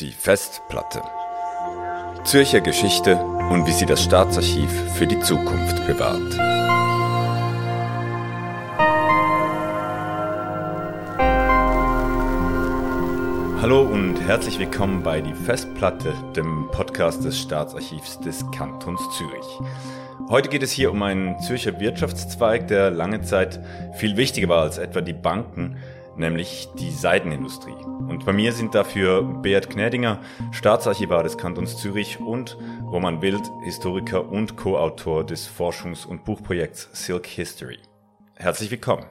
Die Festplatte. Zürcher Geschichte und wie sie das Staatsarchiv für die Zukunft bewahrt. Hallo und herzlich willkommen bei Die Festplatte, dem Podcast des Staatsarchivs des Kantons Zürich. Heute geht es hier um einen Zürcher Wirtschaftszweig, der lange Zeit viel wichtiger war als etwa die Banken, nämlich die Seidenindustrie. Und bei mir sind dafür Beat Gnädinger, Staatsarchivar des Kantons Zürich und Roman Wild, Historiker und Co-Autor des Forschungs- und Buchprojekts Silk History. Herzlich willkommen.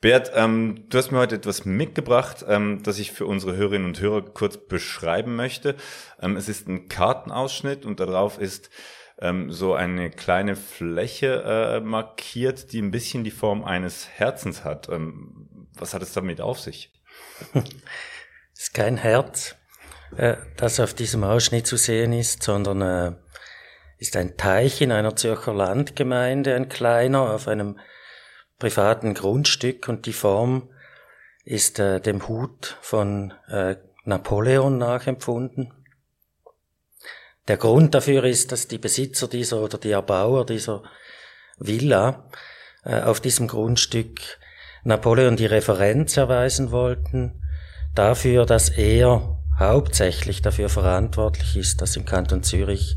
Bert, ähm, du hast mir heute etwas mitgebracht, ähm, das ich für unsere Hörerinnen und Hörer kurz beschreiben möchte. Ähm, es ist ein Kartenausschnitt und darauf ist ähm, so eine kleine Fläche äh, markiert, die ein bisschen die Form eines Herzens hat. Ähm, was hat es damit auf sich? Es ist kein Herz, äh, das auf diesem Ausschnitt zu sehen ist, sondern äh, ist ein Teich in einer Zürcher Landgemeinde, ein kleiner, auf einem privaten Grundstück und die Form ist äh, dem Hut von äh, Napoleon nachempfunden. Der Grund dafür ist, dass die Besitzer dieser oder die Erbauer dieser Villa äh, auf diesem Grundstück Napoleon die Referenz erweisen wollten dafür, dass er hauptsächlich dafür verantwortlich ist, dass im Kanton Zürich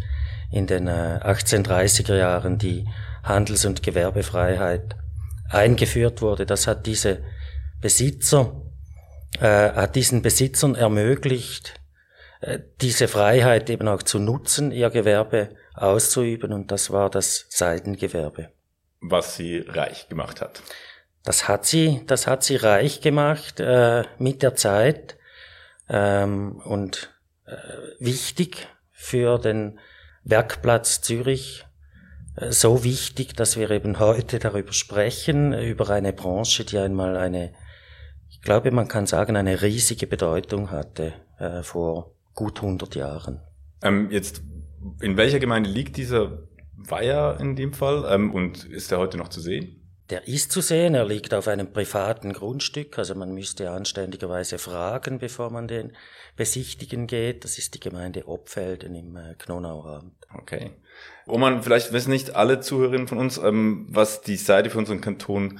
in den 1830er äh, Jahren die Handels- und Gewerbefreiheit eingeführt wurde. Das hat diese Besitzer, äh, hat diesen Besitzern ermöglicht, äh, diese Freiheit eben auch zu nutzen, ihr Gewerbe auszuüben, und das war das Seidengewerbe. Was sie reich gemacht hat. Das hat sie, das hat sie reich gemacht äh, mit der Zeit ähm, und äh, wichtig für den Werkplatz Zürich. Äh, so wichtig, dass wir eben heute darüber sprechen, über eine Branche, die einmal eine, ich glaube, man kann sagen, eine riesige Bedeutung hatte äh, vor gut 100 Jahren. Ähm, jetzt, in welcher Gemeinde liegt dieser Weiher in dem Fall ähm, und ist er heute noch zu sehen? Der ist zu sehen, er liegt auf einem privaten Grundstück, also man müsste anständigerweise fragen, bevor man den besichtigen geht. Das ist die Gemeinde Opfelden im äh, Knonauer Okay. Roman, vielleicht wissen nicht alle Zuhörerinnen von uns, ähm, was die Seite für unseren Kanton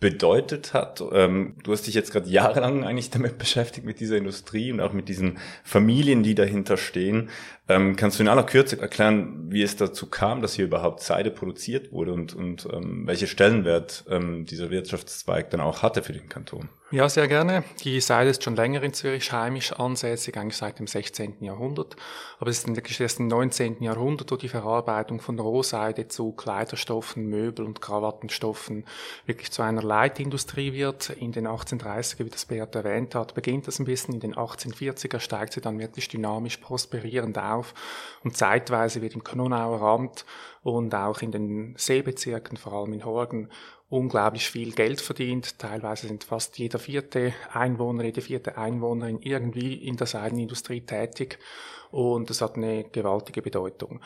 bedeutet hat. Ähm, du hast dich jetzt gerade jahrelang eigentlich damit beschäftigt, mit dieser Industrie und auch mit diesen Familien, die dahinter stehen. Ähm, kannst du in aller Kürze erklären, wie es dazu kam, dass hier überhaupt Seide produziert wurde und, und ähm, welche Stellenwert ähm, dieser Wirtschaftszweig dann auch hatte für den Kanton? Ja, sehr gerne. Die Seide ist schon länger in Zürich heimisch ansässig, eigentlich seit dem 16. Jahrhundert. Aber es ist wirklich erst im 19. Jahrhundert, wo die Verarbeitung von Rohseide zu Kleiderstoffen, Möbel- und Krawattenstoffen wirklich zu einer Leitindustrie wird. In den 1830er, wie das Beat erwähnt hat, beginnt das ein bisschen. In den 1840er steigt sie dann wirklich dynamisch prosperierend auf. Und zeitweise wird im Knonauer Amt und auch in den Seebezirken, vor allem in Horgen, unglaublich viel Geld verdient. Teilweise sind fast jeder vierte Einwohner, jede vierte Einwohnerin irgendwie in der Seidenindustrie tätig und das hat eine gewaltige Bedeutung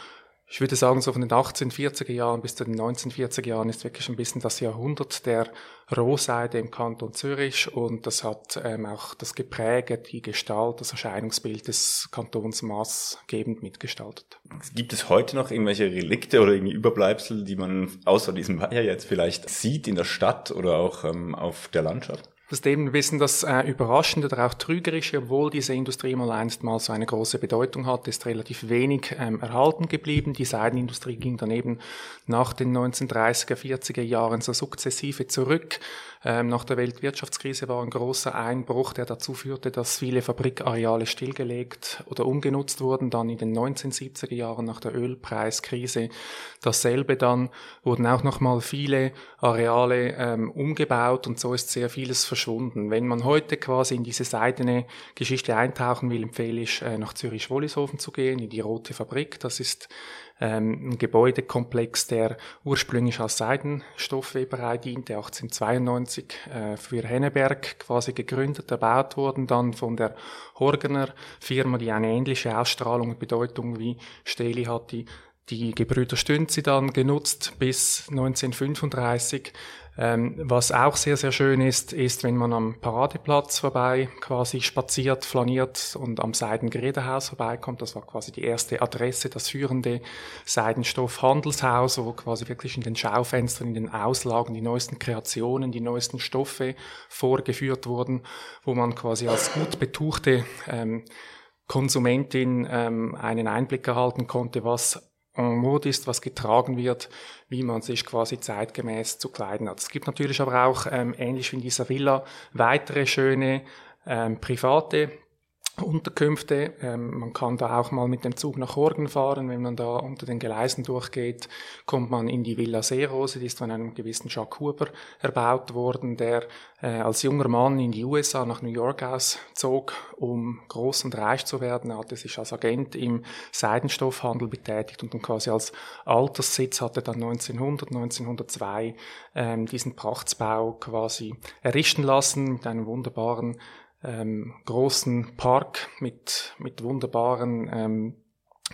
ich würde sagen, so von den 1840er Jahren bis zu den 1940er Jahren ist wirklich ein bisschen das Jahrhundert der Rohseide im Kanton Zürich und das hat ähm, auch das Gepräge, die Gestalt, das Erscheinungsbild des Kantons maßgebend mitgestaltet. Gibt es heute noch irgendwelche Relikte oder irgendwie Überbleibsel, die man außer diesem Weiher jetzt vielleicht sieht in der Stadt oder auch ähm, auf der Landschaft? Das eben bisschen das äh, Überraschende oder auch Trügerische, obwohl diese Industrie mal einst mal so eine große Bedeutung hat, ist relativ wenig ähm, erhalten geblieben. Die Seidenindustrie ging daneben nach den 1930er, 40er Jahren so sukzessive zurück. Ähm, nach der Weltwirtschaftskrise war ein großer Einbruch, der dazu führte, dass viele Fabrikareale stillgelegt oder umgenutzt wurden. Dann in den 1970er Jahren nach der Ölpreiskrise dasselbe. Dann wurden auch nochmal viele Areale ähm, umgebaut und so ist sehr vieles verschwunden. Wenn man heute quasi in diese seidene Geschichte eintauchen will, empfehle ich, äh, nach Zürich-Wollishofen zu gehen, in die Rote Fabrik. Das ist ähm, ein Gebäudekomplex, der ursprünglich als Seidenstoffweberei diente, 1892 äh, für Henneberg quasi gegründet, erbaut worden, dann von der Horgener Firma, die eine ähnliche Ausstrahlung und Bedeutung wie Steli hat, die die Gebrüder Stünzi dann genutzt bis 1935 ähm, was auch sehr, sehr schön ist, ist, wenn man am Paradeplatz vorbei quasi spaziert, flaniert und am Seidengerätehaus vorbeikommt. Das war quasi die erste Adresse, das führende Seidenstoffhandelshaus, wo quasi wirklich in den Schaufenstern, in den Auslagen die neuesten Kreationen, die neuesten Stoffe vorgeführt wurden, wo man quasi als gut betuchte ähm, Konsumentin ähm, einen Einblick erhalten konnte, was en mode ist, was getragen wird, wie man sich quasi zeitgemäß zu kleiden hat. Es gibt natürlich aber auch, ähm, ähnlich wie in dieser Villa, weitere schöne ähm, private Unterkünfte. Ähm, man kann da auch mal mit dem Zug nach Horgen fahren. Wenn man da unter den Gleisen durchgeht, kommt man in die Villa Seerose. Die ist von einem gewissen Jacques Huber erbaut worden, der äh, als junger Mann in die USA nach New York auszog, um groß und reich zu werden. Er hatte sich als Agent im Seidenstoffhandel betätigt und dann quasi als Alterssitz hatte dann 1900, 1902 ähm, diesen Prachtsbau quasi errichten lassen mit einem wunderbaren ähm, großen Park mit, mit wunderbaren ähm,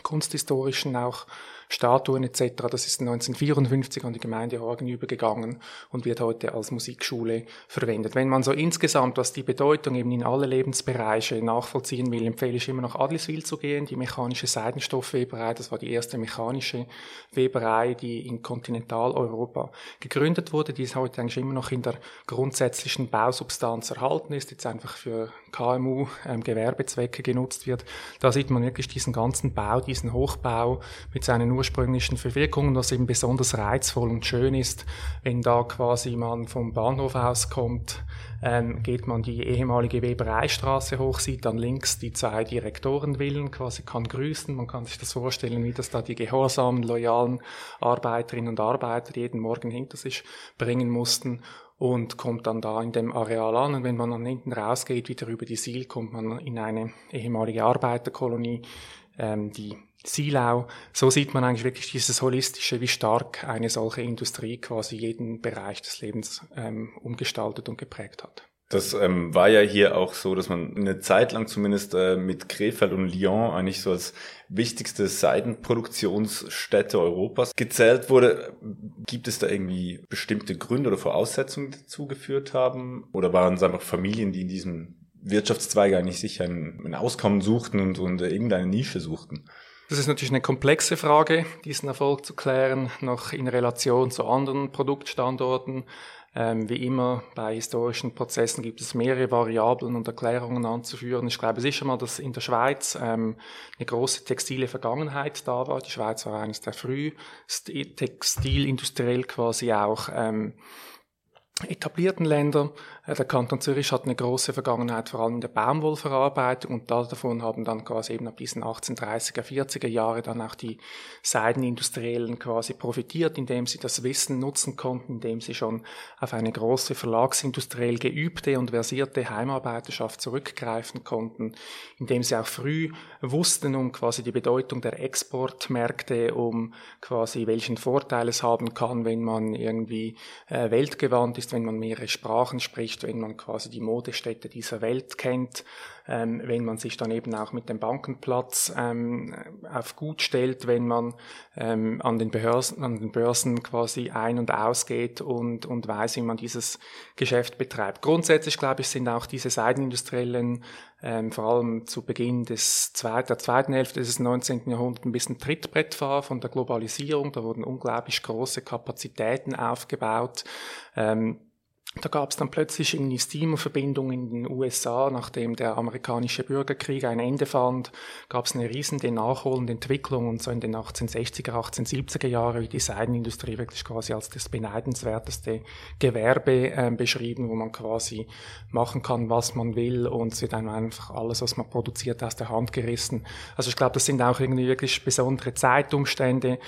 kunsthistorischen auch Statuen etc. Das ist 1954 an die Gemeinde Horgen übergegangen und wird heute als Musikschule verwendet. Wenn man so insgesamt, was die Bedeutung eben in alle Lebensbereiche nachvollziehen will, empfehle ich immer nach Adliswil zu gehen, die mechanische Seidenstoffweberei. Das war die erste mechanische Weberei, die in Kontinentaleuropa gegründet wurde. Die ist heute eigentlich immer noch in der grundsätzlichen Bausubstanz erhalten ist, jetzt einfach für KMU ähm, Gewerbezwecke genutzt wird. Da sieht man wirklich diesen ganzen Bau, diesen Hochbau mit seinen ursprünglichen Verwirkungen, was eben besonders reizvoll und schön ist, wenn da quasi man vom Bahnhof auskommt, ähm, geht man die ehemalige Webereistraße hoch, sieht dann links die zwei Direktorenvillen, quasi kann grüßen. Man kann sich das vorstellen, wie das da die gehorsamen, loyalen Arbeiterinnen und Arbeiter jeden Morgen hinter sich bringen mussten und kommt dann da in dem Areal an. Und wenn man dann hinten rausgeht, wieder über die Siel, kommt man in eine ehemalige Arbeiterkolonie, ähm, die Silau. So sieht man eigentlich wirklich dieses holistische, wie stark eine solche Industrie quasi jeden Bereich des Lebens ähm, umgestaltet und geprägt hat. Das ähm, war ja hier auch so, dass man eine Zeit lang zumindest äh, mit Krefeld und Lyon eigentlich so als wichtigste Seidenproduktionsstätte Europas gezählt wurde. Gibt es da irgendwie bestimmte Gründe oder Voraussetzungen, die dazu geführt haben? Oder waren es einfach Familien, die in diesem Wirtschaftszweig eigentlich sich ein, ein Auskommen suchten und, und irgendeine Nische suchten? Das ist natürlich eine komplexe Frage, diesen Erfolg zu klären, noch in Relation zu anderen Produktstandorten. Ähm, wie immer bei historischen Prozessen gibt es mehrere Variablen und Erklärungen anzuführen. Ich glaube sicher mal, dass in der Schweiz ähm, eine große textile Vergangenheit da war. Die Schweiz war eines der früh textilindustriell quasi auch ähm, etablierten Länder. Der Kanton Zürich hat eine große Vergangenheit, vor allem in der Baumwollverarbeitung. Und davon haben dann quasi eben ab diesen 1830er, 40er Jahre dann auch die Seidenindustriellen quasi profitiert, indem sie das Wissen nutzen konnten, indem sie schon auf eine große verlagsindustriell geübte und versierte Heimarbeiterschaft zurückgreifen konnten, indem sie auch früh wussten um quasi die Bedeutung der Exportmärkte, um quasi welchen Vorteil es haben kann, wenn man irgendwie äh, weltgewandt ist, wenn man mehrere Sprachen spricht, nicht, wenn man quasi die Modestädte dieser Welt kennt, ähm, wenn man sich dann eben auch mit dem Bankenplatz ähm, auf gut stellt, wenn man ähm, an, den Börsen, an den Börsen quasi ein- und ausgeht und, und weiß, wie man dieses Geschäft betreibt. Grundsätzlich, glaube ich, sind auch diese Seidenindustriellen ähm, vor allem zu Beginn des zweit, der zweiten Hälfte des 19. Jahrhunderts ein bisschen Trittbrettfahrer von der Globalisierung. Da wurden unglaublich große Kapazitäten aufgebaut. Ähm, da gab es dann plötzlich irgendwie Steamer-Verbindungen in den USA, nachdem der amerikanische Bürgerkrieg ein Ende fand, gab es eine riesige nachholende Entwicklung und so in den 1860er, 1870er Jahren die Seidenindustrie wirklich quasi als das beneidenswerteste Gewerbe äh, beschrieben, wo man quasi machen kann, was man will und wird dann einfach alles, was man produziert, aus der Hand gerissen. Also ich glaube, das sind auch irgendwie wirklich besondere Zeitumstände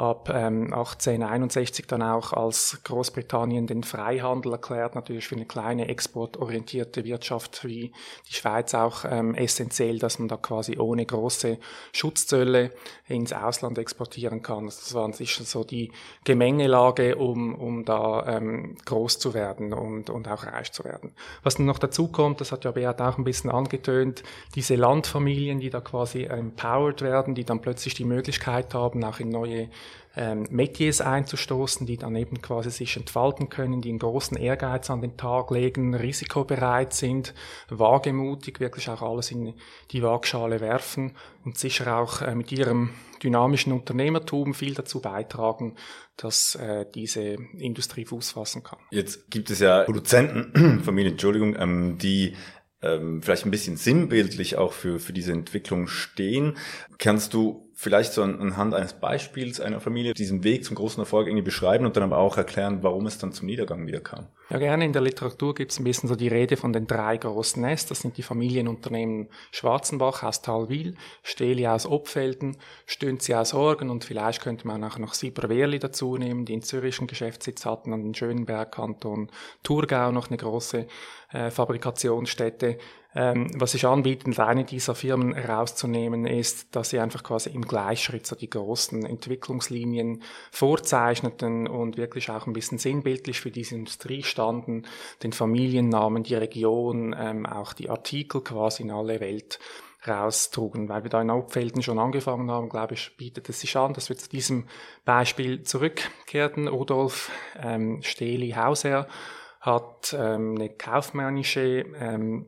ab ähm, 1861 dann auch als Großbritannien den Freihandel erklärt, natürlich für eine kleine exportorientierte Wirtschaft wie die Schweiz auch ähm, essentiell, dass man da quasi ohne große Schutzzölle ins Ausland exportieren kann. Also das war sicher so die Gemengelage, um, um da ähm, groß zu werden und, und auch reich zu werden. Was noch dazu kommt, das hat ja Beat auch ein bisschen angetönt, diese Landfamilien, die da quasi empowered werden, die dann plötzlich die Möglichkeit haben, auch in neue ähm, Metiers einzustoßen, die dann eben quasi sich entfalten können, die einen großen Ehrgeiz an den Tag legen, risikobereit sind, wagemutig, wirklich auch alles in die Waagschale werfen und sicher auch äh, mit ihrem dynamischen Unternehmertum viel dazu beitragen, dass äh, diese Industrie Fuß fassen kann. Jetzt gibt es ja Produzenten, Familie, Entschuldigung, ähm, die ähm, vielleicht ein bisschen sinnbildlich auch für, für diese Entwicklung stehen. Kannst du vielleicht so anhand eines Beispiels einer Familie diesen Weg zum großen Erfolg irgendwie beschreiben und dann aber auch erklären, warum es dann zum Niedergang wieder kam? Ja, gerne. In der Literatur gibt es ein bisschen so die Rede von den drei großen Nest. Das sind die Familienunternehmen Schwarzenbach aus Talwil, Steli aus Opfelden, Stünzi aus Orgen und vielleicht könnte man auch noch Sieberwerli dazu nehmen, die in zürischen Geschäftssitz hatten und in Schönberg, Kanton Thurgau noch eine große äh, Fabrikationsstätte. Ähm, was ich anbieten, eine dieser Firmen herauszunehmen, ist, dass sie einfach quasi im Gleichschritt so die großen Entwicklungslinien vorzeichneten und wirklich auch ein bisschen sinnbildlich für diese Industrie standen, den Familiennamen, die Region, ähm, auch die Artikel quasi in alle Welt raustrugen. Weil wir da in Hauptfelden schon angefangen haben, glaube ich, bietet es sich an, dass wir zu diesem Beispiel zurückkehrten. Rudolf ähm, Steli Hauser hat ähm, eine kaufmännische ähm,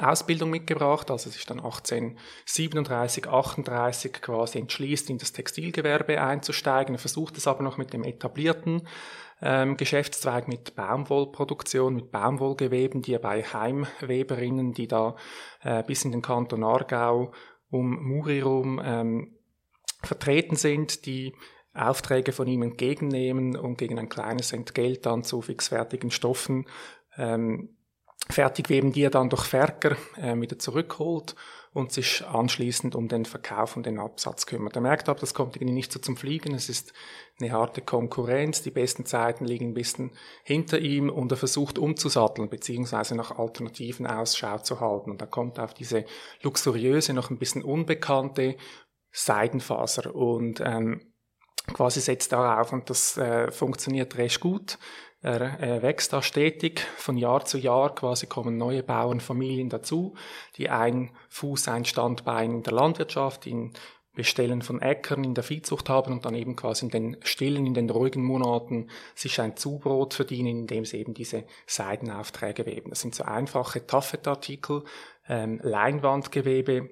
Ausbildung mitgebracht, also sich dann 1837, 38 quasi entschließt, in das Textilgewerbe einzusteigen. Er versucht es aber noch mit dem etablierten ähm, Geschäftszweig mit Baumwollproduktion, mit Baumwollgeweben, die er bei Heimweberinnen, die da äh, bis in den Kanton Aargau um Muri rum ähm, vertreten sind, die Aufträge von ihm entgegennehmen und gegen ein kleines Entgelt dann zu fixfertigen Stoffen ähm, Fertigweben, die er dann durch Ferker äh, wieder zurückholt und sich anschließend um den Verkauf und den Absatz kümmert. Er merkt aber, das kommt irgendwie nicht so zum Fliegen. Es ist eine harte Konkurrenz. Die besten Zeiten liegen ein bisschen hinter ihm und er versucht umzusatteln beziehungsweise nach Alternativen Ausschau zu halten. Und er kommt auf diese luxuriöse, noch ein bisschen unbekannte Seidenfaser und ähm, quasi setzt darauf und das äh, funktioniert recht gut. Er äh, wächst da stetig von Jahr zu Jahr, quasi kommen neue Bauernfamilien dazu, die ein Fuß, ein Standbein in der Landwirtschaft, in Bestellen von Äckern in der Viehzucht haben und dann eben quasi in den stillen, in den ruhigen Monaten sich ein Zubrot verdienen, indem sie eben diese Seidenaufträge weben. Das sind so einfache Taffetartikel, ähm, Leinwandgewebe,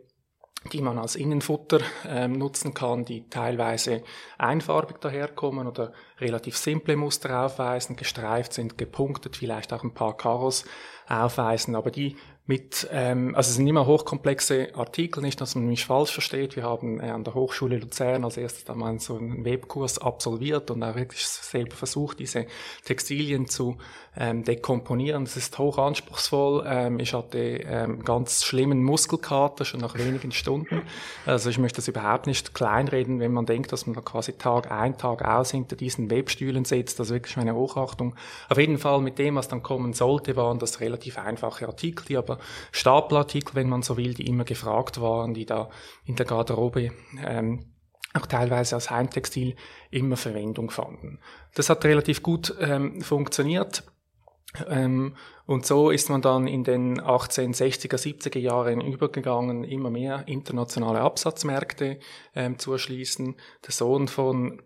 die man als Innenfutter ähm, nutzen kann, die teilweise einfarbig daherkommen oder relativ simple Muster aufweisen, gestreift sind, gepunktet, vielleicht auch ein paar Karos aufweisen, aber die mit, ähm, also es sind immer hochkomplexe Artikel, nicht, dass man mich falsch versteht. Wir haben äh, an der Hochschule Luzern als erstes da mal so einen Webkurs absolviert und auch wirklich selber versucht, diese Textilien zu ähm, dekomponieren. Das ist hoch anspruchsvoll. Ähm, ich hatte ähm, ganz schlimmen Muskelkater schon nach wenigen Stunden. Also ich möchte das überhaupt nicht kleinreden, wenn man denkt, dass man da quasi Tag ein, Tag aus hinter diesen Webstühlen sitzt. Ist wirklich meine Hochachtung. Auf jeden Fall mit dem, was dann kommen sollte, waren das relativ einfache Artikel, die aber Stapelartikel, wenn man so will, die immer gefragt waren, die da in der Garderobe ähm, auch teilweise als Heimtextil immer Verwendung fanden. Das hat relativ gut ähm, funktioniert. Ähm, und so ist man dann in den 1860er, 70er Jahren übergegangen, immer mehr internationale Absatzmärkte ähm, zu erschließen. Der Sohn von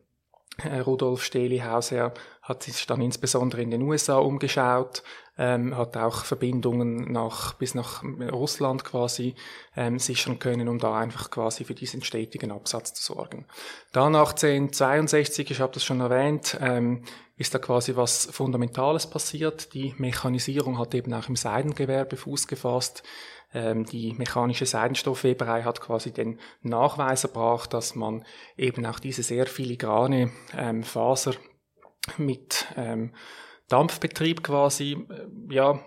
Rudolf Stehlihaus hat sich dann insbesondere in den USA umgeschaut, ähm, hat auch Verbindungen nach, bis nach Russland quasi ähm, sichern können, um da einfach quasi für diesen stetigen Absatz zu sorgen. Dann 1862, ich habe das schon erwähnt, ähm, ist da quasi was Fundamentales passiert. Die Mechanisierung hat eben auch im Seidengewerbe Fuß gefasst. Ähm, die mechanische Seidenstoffweberei hat quasi den Nachweis erbracht, dass man eben auch diese sehr filigrane ähm, Faser mit ähm, Dampfbetrieb quasi, äh, ja,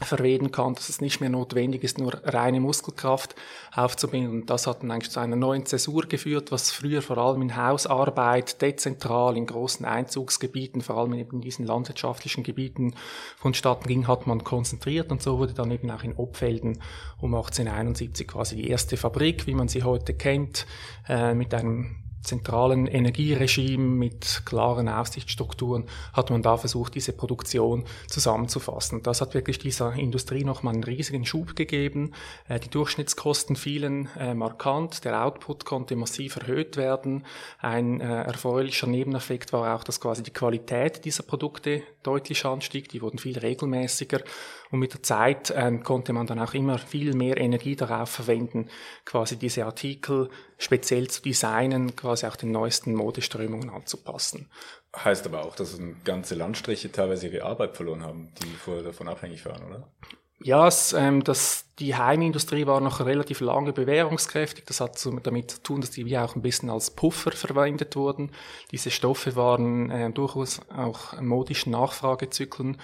verwenden kann, dass es nicht mehr notwendig ist, nur reine Muskelkraft aufzubinden. Und das hat dann eigentlich zu einer neuen Zäsur geführt, was früher vor allem in Hausarbeit, dezentral, in großen Einzugsgebieten, vor allem in diesen landwirtschaftlichen Gebieten vonstatten ging, hat man konzentriert und so wurde dann eben auch in Obfelden um 1871 quasi die erste Fabrik, wie man sie heute kennt, äh, mit einem zentralen Energieregime mit klaren Aufsichtsstrukturen hat man da versucht, diese Produktion zusammenzufassen. Das hat wirklich dieser Industrie nochmal einen riesigen Schub gegeben. Äh, die Durchschnittskosten fielen äh, markant, der Output konnte massiv erhöht werden. Ein äh, erfreulicher Nebeneffekt war auch, dass quasi die Qualität dieser Produkte deutlich anstieg. Die wurden viel regelmäßiger und mit der Zeit ähm, konnte man dann auch immer viel mehr Energie darauf verwenden, quasi diese Artikel speziell zu designen, quasi auch den neuesten Modeströmungen anzupassen. Heißt aber auch, dass ganze Landstriche teilweise ihre Arbeit verloren haben, die vorher davon abhängig waren, oder? Ja, es, ähm, das, die Heimindustrie war noch relativ lange bewährungskräftig. Das hat so damit zu tun, dass die wie auch ein bisschen als Puffer verwendet wurden. Diese Stoffe waren äh, durchaus auch modischen Nachfragezyklen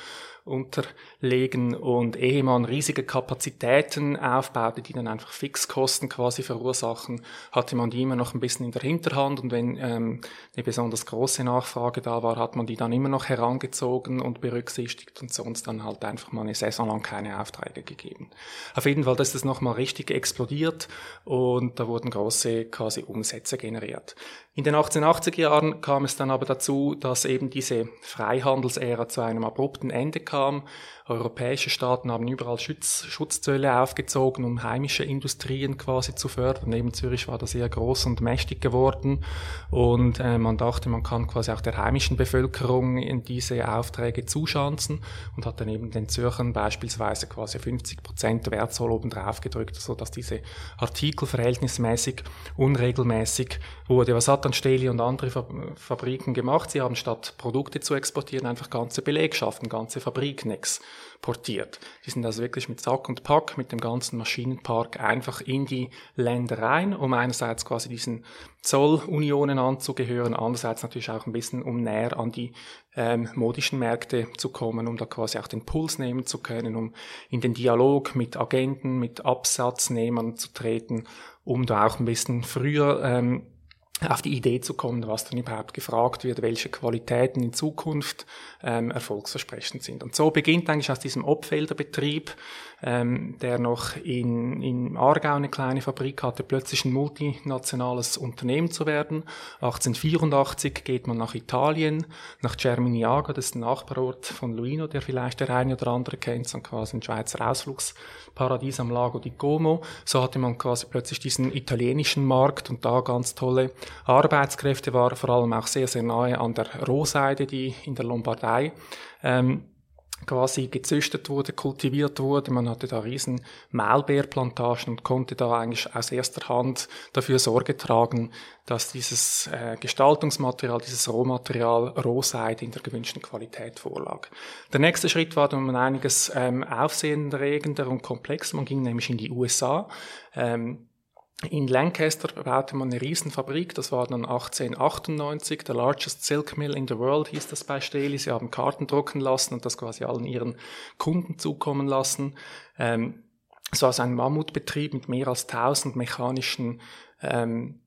unterlegen und ehe man riesige Kapazitäten aufbaute, die dann einfach Fixkosten quasi verursachen, hatte man die immer noch ein bisschen in der Hinterhand und wenn ähm, eine besonders große Nachfrage da war, hat man die dann immer noch herangezogen und berücksichtigt und sonst dann halt einfach mal eine Saison lang keine Aufträge gegeben. Auf jeden Fall ist es nochmal richtig explodiert und da wurden große quasi Umsätze generiert. In den 1880er Jahren kam es dann aber dazu, dass eben diese Freihandelsära zu einem abrupten Ende kam. Europäische Staaten haben überall Schutz, Schutzzölle aufgezogen, um heimische Industrien quasi zu fördern. Neben Zürich war das sehr groß und mächtig geworden. Und äh, man dachte, man kann quasi auch der heimischen Bevölkerung in diese Aufträge zuschanzen und hat dann eben den Zürchern beispielsweise quasi 50 Prozent Wertzoll oben drauf gedrückt, sodass diese Artikel verhältnismäßig unregelmäßig wurde. Was hat dann Steli und andere Fabriken gemacht? Sie haben statt Produkte zu exportieren einfach ganze Belegschaften, ganze Fabriken exportiert. Die sind also wirklich mit Sack und Pack, mit dem ganzen Maschinenpark einfach in die Länder rein, um einerseits quasi diesen Zollunionen anzugehören, andererseits natürlich auch ein bisschen, um näher an die ähm, modischen Märkte zu kommen, um da quasi auch den Puls nehmen zu können, um in den Dialog mit Agenten, mit Absatznehmern zu treten, um da auch ein bisschen früher ähm, auf die Idee zu kommen, was dann überhaupt gefragt wird, welche Qualitäten in Zukunft ähm, erfolgsversprechend sind. Und so beginnt eigentlich aus diesem Obfelderbetrieb ähm, der noch in, in Aargau eine kleine Fabrik hatte, plötzlich ein multinationales Unternehmen zu werden. 1884 geht man nach Italien, nach Cerminiago, das ist ein Nachbarort von Luino, der vielleicht der eine oder andere kennt, so quasi ein Schweizer Ausflugsparadies am Lago di Como. So hatte man quasi plötzlich diesen italienischen Markt und da ganz tolle Arbeitskräfte, war vor allem auch sehr, sehr nahe an der Rohseide, die in der Lombardei ähm, quasi gezüchtet wurde, kultiviert wurde. Man hatte da riesen Maulbeerplantagen und konnte da eigentlich aus erster Hand dafür Sorge tragen, dass dieses äh, Gestaltungsmaterial, dieses Rohmaterial Rohseide in der gewünschten Qualität vorlag. Der nächste Schritt war dann einiges ähm, aufsehenerregender und komplexer. Man ging nämlich in die USA. Ähm, in Lancaster baute man eine Riesenfabrik, das war dann 1898, der largest silk mill in the world hieß das bei Steli. Sie haben Karten drucken lassen und das quasi allen ihren Kunden zukommen lassen. Ähm, es war so ein Mammutbetrieb mit mehr als 1000 mechanischen ähm,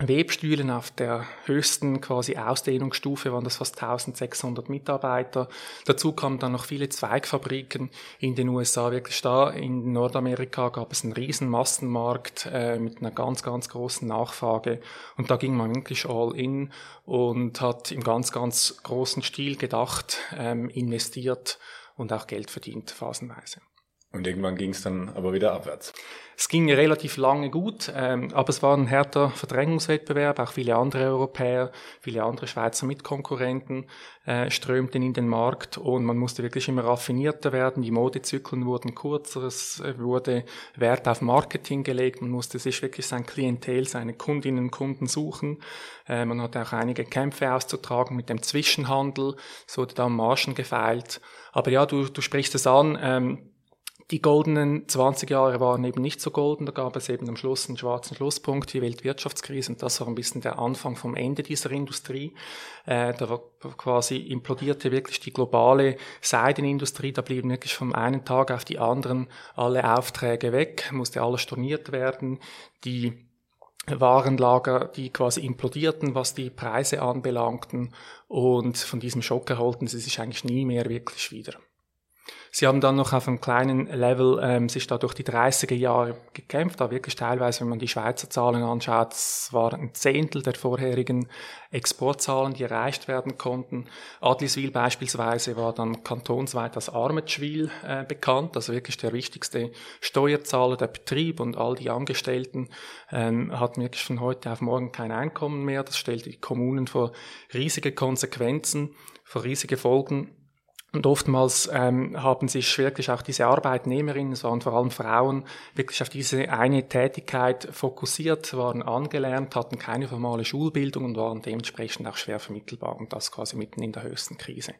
Webstühlen auf der höchsten quasi Ausdehnungsstufe waren das fast 1600 Mitarbeiter. Dazu kamen dann noch viele Zweigfabriken in den USA. Wirklich da in Nordamerika gab es einen riesen Massenmarkt äh, mit einer ganz, ganz großen Nachfrage. Und da ging man wirklich all in und hat im ganz, ganz großen Stil gedacht, ähm, investiert und auch Geld verdient phasenweise. Und irgendwann ging es dann aber wieder abwärts. Es ging relativ lange gut, ähm, aber es war ein härter Verdrängungswettbewerb. Auch viele andere Europäer, viele andere Schweizer Mitkonkurrenten äh, strömten in den Markt und man musste wirklich immer raffinierter werden. Die Modezyklen wurden kürzer, es wurde Wert auf Marketing gelegt. Man musste sich wirklich sein Klientel, seine Kundinnen und Kunden suchen. Äh, man hatte auch einige Kämpfe auszutragen mit dem Zwischenhandel. Es wurde da Margen gefeilt. Aber ja, du, du sprichst es an. Ähm, die goldenen 20 Jahre waren eben nicht so golden, da gab es eben am Schluss einen schwarzen Schlusspunkt, die Weltwirtschaftskrise, und das war ein bisschen der Anfang vom Ende dieser Industrie. Äh, da war quasi implodierte wirklich die globale Seidenindustrie, da blieben wirklich vom einen Tag auf die anderen alle Aufträge weg, musste alles storniert werden, die Warenlager, die quasi implodierten, was die Preise anbelangten, und von diesem Schock erholten sie sich eigentlich nie mehr wirklich wieder. Sie haben dann noch auf einem kleinen Level ähm, sich da durch die 30er Jahre gekämpft, da wirklich teilweise, wenn man die Schweizer Zahlen anschaut, es war ein Zehntel der vorherigen Exportzahlen, die erreicht werden konnten. Adliswil beispielsweise war dann kantonsweit als Armetschwil äh, bekannt, also wirklich der wichtigste Steuerzahler der Betrieb und all die Angestellten ähm, hatten wirklich von heute auf morgen kein Einkommen mehr. Das stellte die Kommunen vor riesige Konsequenzen, vor riesige Folgen. Und oftmals ähm, haben sich wirklich auch diese Arbeitnehmerinnen, es waren vor allem Frauen, wirklich auf diese eine Tätigkeit fokussiert, waren angelernt, hatten keine formale Schulbildung und waren dementsprechend auch schwer vermittelbar und das quasi mitten in der höchsten Krise.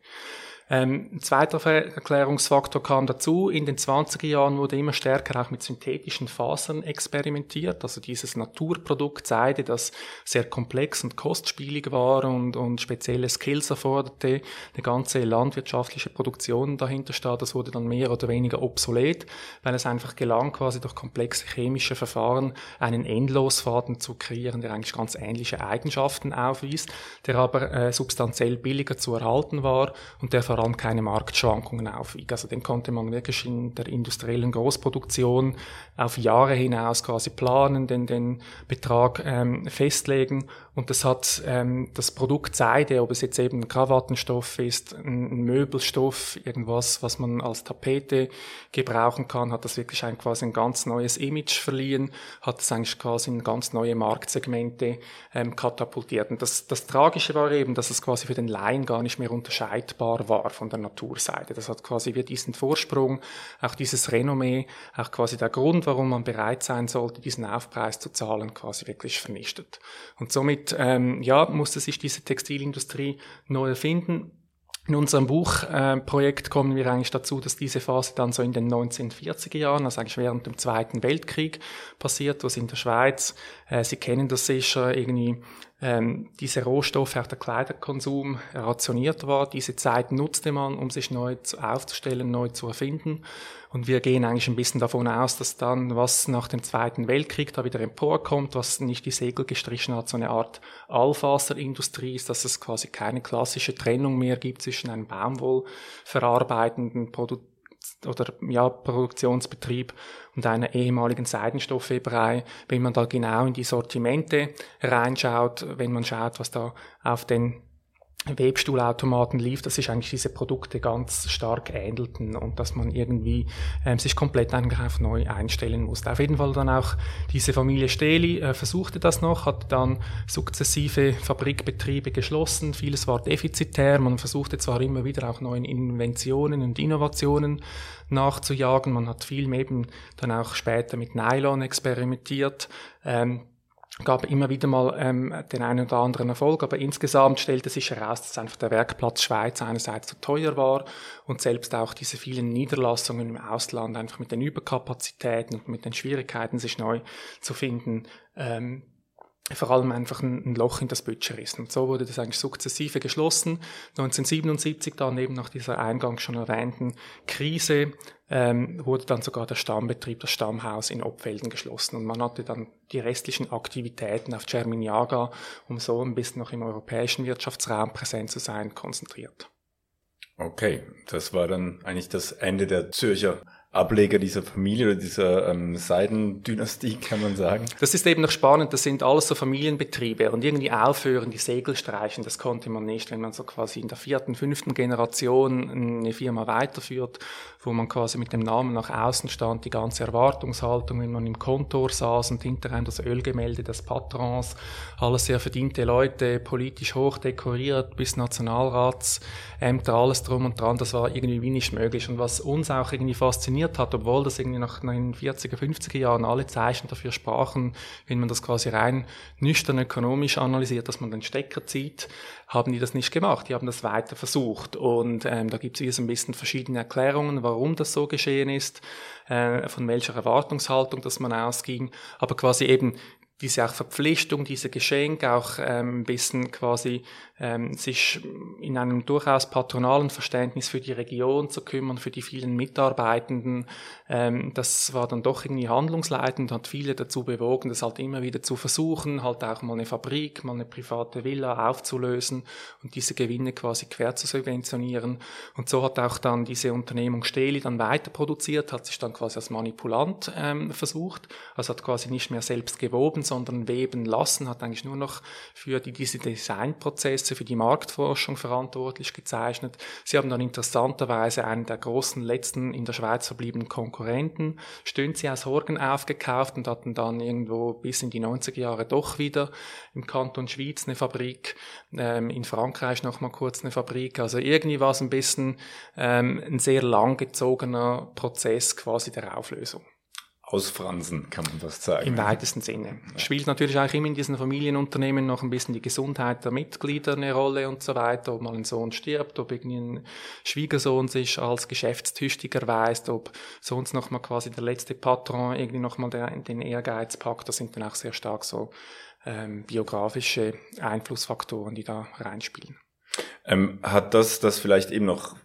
Ähm, ein zweiter Erklärungsfaktor kam dazu. In den 20er Jahren wurde immer stärker auch mit synthetischen Fasern experimentiert. Also dieses Naturprodukt Seide, das sehr komplex und kostspielig war und, und spezielle Skills erforderte. Eine ganze landwirtschaftliche Produktion dahinter stand. Das wurde dann mehr oder weniger obsolet, weil es einfach gelang, quasi durch komplexe chemische Verfahren einen Endlosfaden zu kreieren, der eigentlich ganz ähnliche Eigenschaften aufwies, der aber äh, substanziell billiger zu erhalten war und der vor allem keine Marktschwankungen aufwiegt. Also den konnte man wirklich in der industriellen Großproduktion auf Jahre hinaus quasi planen, den, den Betrag ähm, festlegen und das hat ähm, das Produkt Seide, ob es jetzt eben ein Krawattenstoff ist, ein, Möbelstoff, irgendwas, was man als Tapete gebrauchen kann, hat das wirklich ein, quasi ein ganz neues Image verliehen, hat es eigentlich quasi in ganz neue Marktsegmente ähm, katapultiert. Und das, das Tragische war eben, dass es quasi für den Laien gar nicht mehr unterscheidbar war von der Naturseite. Das hat quasi wie diesen Vorsprung, auch dieses Renommee, auch quasi der Grund, warum man bereit sein sollte, diesen Aufpreis zu zahlen, quasi wirklich vernichtet. Und somit, ähm, ja, musste sich diese Textilindustrie neu erfinden. In unserem Buchprojekt äh, kommen wir eigentlich dazu, dass diese Phase dann so in den 1940er Jahren, also eigentlich während dem Zweiten Weltkrieg passiert, was in der Schweiz, äh, Sie kennen das sicher, irgendwie ähm, diese Rohstoffe, auch der Kleiderkonsum rationiert war. Diese Zeit nutzte man, um sich neu zu, aufzustellen, neu zu erfinden. Und wir gehen eigentlich ein bisschen davon aus, dass dann, was nach dem Zweiten Weltkrieg da wieder emporkommt, was nicht die Segel gestrichen hat, so eine Art Allfaserindustrie ist, dass es quasi keine klassische Trennung mehr gibt zwischen einem baumwollverarbeitenden Produkt oder ja, Produktionsbetrieb und einer ehemaligen Seidenstoffweberei, wenn man da genau in die Sortimente reinschaut, wenn man schaut, was da auf den Webstuhlautomaten lief, dass sich eigentlich diese Produkte ganz stark ähnelten und dass man irgendwie ähm, sich komplett auf neu einstellen musste. Auf jeden Fall dann auch diese Familie Steli äh, versuchte das noch, hat dann sukzessive Fabrikbetriebe geschlossen, vieles war defizitär, man versuchte zwar immer wieder auch neuen Inventionen und Innovationen nachzujagen, man hat viel eben dann auch später mit Nylon experimentiert, ähm, gab immer wieder mal ähm, den einen oder anderen Erfolg, aber insgesamt stellte sich heraus, dass einfach der Werkplatz Schweiz einerseits zu teuer war und selbst auch diese vielen Niederlassungen im Ausland einfach mit den Überkapazitäten und mit den Schwierigkeiten, sich neu zu finden, ähm, vor allem einfach ein, Loch in das Budget ist. Und so wurde das eigentlich sukzessive geschlossen. 1977 dann eben nach dieser eingangs schon erwähnten Krise ähm, wurde dann sogar der Stammbetrieb, das Stammhaus in Obfelden geschlossen. Und man hatte dann die restlichen Aktivitäten auf Cerminiaga, um so ein bisschen noch im europäischen Wirtschaftsraum präsent zu sein, konzentriert. Okay, das war dann eigentlich das Ende der Zürcher Ableger dieser Familie oder dieser ähm, Seidendynastie, kann man sagen. Das ist eben noch spannend, das sind alles so Familienbetriebe und irgendwie aufhören, die Segel streichen, das konnte man nicht, wenn man so quasi in der vierten, fünften Generation eine Firma weiterführt, wo man quasi mit dem Namen nach außen stand, die ganze Erwartungshaltung, wenn man im Kontor saß und hinterher das Ölgemälde des Patrons, alles sehr verdiente Leute, politisch hoch dekoriert, bis Nationalratsämter, alles drum und dran, das war irgendwie wie nicht möglich. Und was uns auch irgendwie fasziniert, funktioniert hat, obwohl das irgendwie nach den 40er, 50er Jahren alle Zeichen dafür sprachen, wenn man das quasi rein nüchtern ökonomisch analysiert, dass man den Stecker zieht, haben die das nicht gemacht. Die haben das weiter versucht. Und ähm, da gibt es ein bisschen verschiedene Erklärungen, warum das so geschehen ist, äh, von welcher Erwartungshaltung dass man ausging. Aber quasi eben diese auch Verpflichtung, diese Geschenk auch ähm, ein bisschen quasi ähm, sich in einem durchaus patronalen Verständnis für die Region zu kümmern, für die vielen Mitarbeitenden, ähm, das war dann doch irgendwie handlungsleitend, hat viele dazu bewogen, das halt immer wieder zu versuchen, halt auch mal eine Fabrik, mal eine private Villa aufzulösen und diese Gewinne quasi quer zu subventionieren. Und so hat auch dann diese Unternehmung Steli dann weiter produziert, hat sich dann quasi als Manipulant ähm, versucht, also hat quasi nicht mehr selbst gewoben, sondern weben lassen, hat eigentlich nur noch für die, diese Designprozesse, für die Marktforschung verantwortlich gezeichnet. Sie haben dann interessanterweise einen der großen letzten in der Schweiz verbliebenen Konkurrenten, Stönzi aus Horgen aufgekauft und hatten dann irgendwo bis in die 90er Jahre doch wieder im Kanton Schweiz eine Fabrik, ähm, in Frankreich noch mal kurz eine Fabrik. Also irgendwie war es ein bisschen ähm, ein sehr langgezogener Prozess quasi der Auflösung ausfransen, kann man fast sagen. Im weitesten Sinne. Ja. Spielt natürlich auch immer in diesen Familienunternehmen noch ein bisschen die Gesundheit der Mitglieder eine Rolle und so weiter, ob mal ein Sohn stirbt, ob irgendwie ein Schwiegersohn sich als geschäftstüchtig erweist, ob sonst noch mal quasi der letzte Patron irgendwie noch mal den Ehrgeiz packt. Das sind dann auch sehr stark so ähm, biografische Einflussfaktoren, die da reinspielen. Ähm, hat das das vielleicht eben noch